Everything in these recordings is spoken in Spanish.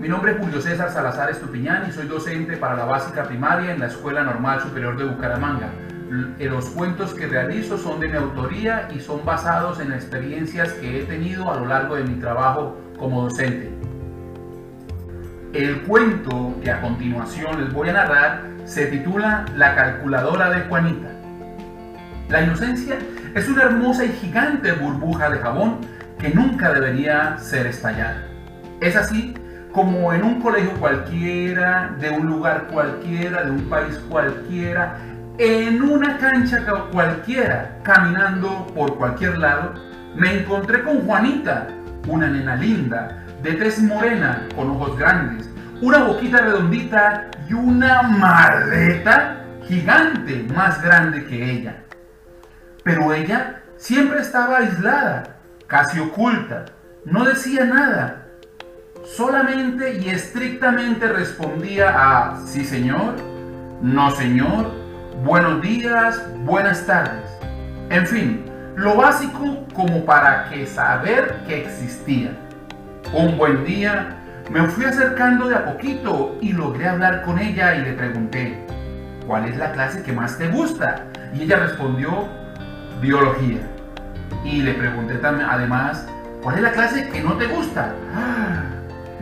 Mi nombre es Julio César Salazar Estupiñán y soy docente para la básica primaria en la Escuela Normal Superior de Bucaramanga. Los cuentos que realizo son de mi autoría y son basados en experiencias que he tenido a lo largo de mi trabajo como docente. El cuento que a continuación les voy a narrar se titula La calculadora de Juanita. La inocencia es una hermosa y gigante burbuja de jabón que nunca debería ser estallada. Es así como en un colegio cualquiera, de un lugar cualquiera, de un país cualquiera, en una cancha cualquiera, caminando por cualquier lado, me encontré con Juanita, una nena linda, de tez morena, con ojos grandes, una boquita redondita y una maleta gigante más grande que ella. Pero ella siempre estaba aislada, casi oculta, no decía nada, solamente y estrictamente respondía a sí señor, no señor, buenos días, buenas tardes. En fin, lo básico como para que saber que existía. Un buen día me fui acercando de a poquito y logré hablar con ella y le pregunté, ¿cuál es la clase que más te gusta? Y ella respondió, biología. Y le pregunté también, además, ¿cuál es la clase que no te gusta?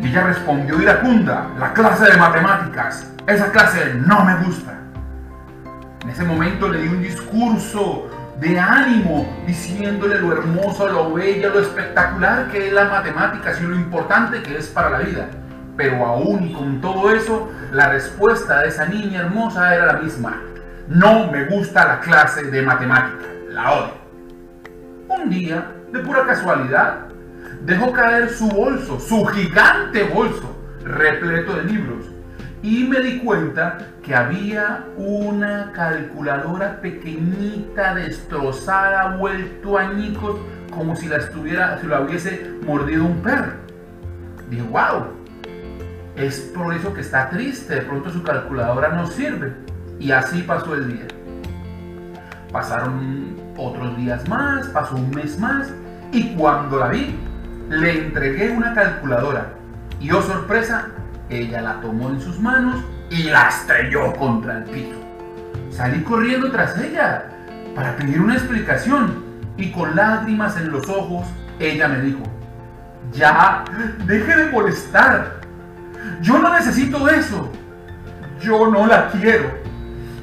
Y ella respondió iracunda, la clase de matemáticas. Esa clase no me gusta. En ese momento le di un discurso de ánimo, diciéndole lo hermoso, lo bello, lo espectacular que es la matemática y lo importante que es para la vida. Pero aún y con todo eso, la respuesta de esa niña hermosa era la misma. No me gusta la clase de matemática, la odio. Un día, de pura casualidad, dejó caer su bolso, su gigante bolso, repleto de libros, y me di cuenta que había una calculadora pequeñita, destrozada, vuelto añicos, como si la estuviera, si la hubiese mordido un perro. Dije, wow, es por eso que está triste, de pronto su calculadora no sirve. Y así pasó el día. Pasaron otros días más, pasó un mes más, y cuando la vi, le entregué una calculadora. Y oh sorpresa, ella la tomó en sus manos y la estrelló contra el piso. Salí corriendo tras ella para pedir una explicación y con lágrimas en los ojos, ella me dijo, ya, deje de molestar. Yo no necesito eso. Yo no la quiero.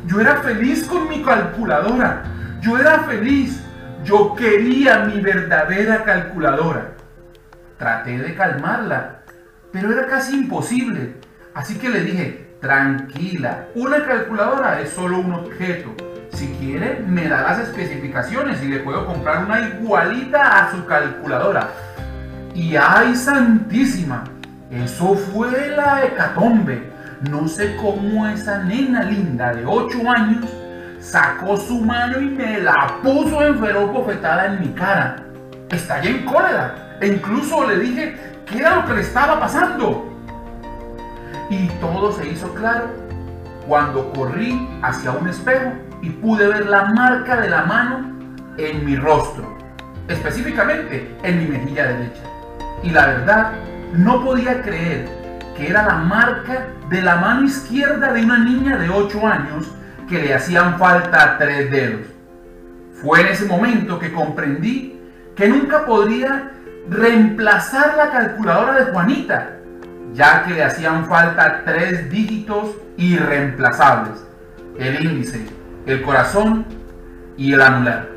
Yo era feliz con mi calculadora. Yo era feliz. Yo quería mi verdadera calculadora. Traté de calmarla, pero era casi imposible. Así que le dije, tranquila, una calculadora es solo un objeto. Si quiere, me da las especificaciones y le puedo comprar una igualita a su calculadora. Y ay, santísima, eso fue la hecatombe. No sé cómo esa nena linda de 8 años sacó su mano y me la puso en feroz bofetada en mi cara. Estallé en cólera e incluso le dije qué era lo que le estaba pasando. Y todo se hizo claro cuando corrí hacia un espejo y pude ver la marca de la mano en mi rostro, específicamente en mi mejilla derecha. Y la verdad, no podía creer que era la marca de la mano izquierda de una niña de 8 años que le hacían falta tres dedos. Fue en ese momento que comprendí que nunca podría reemplazar la calculadora de Juanita, ya que le hacían falta tres dígitos irreemplazables, el índice, el corazón y el anular.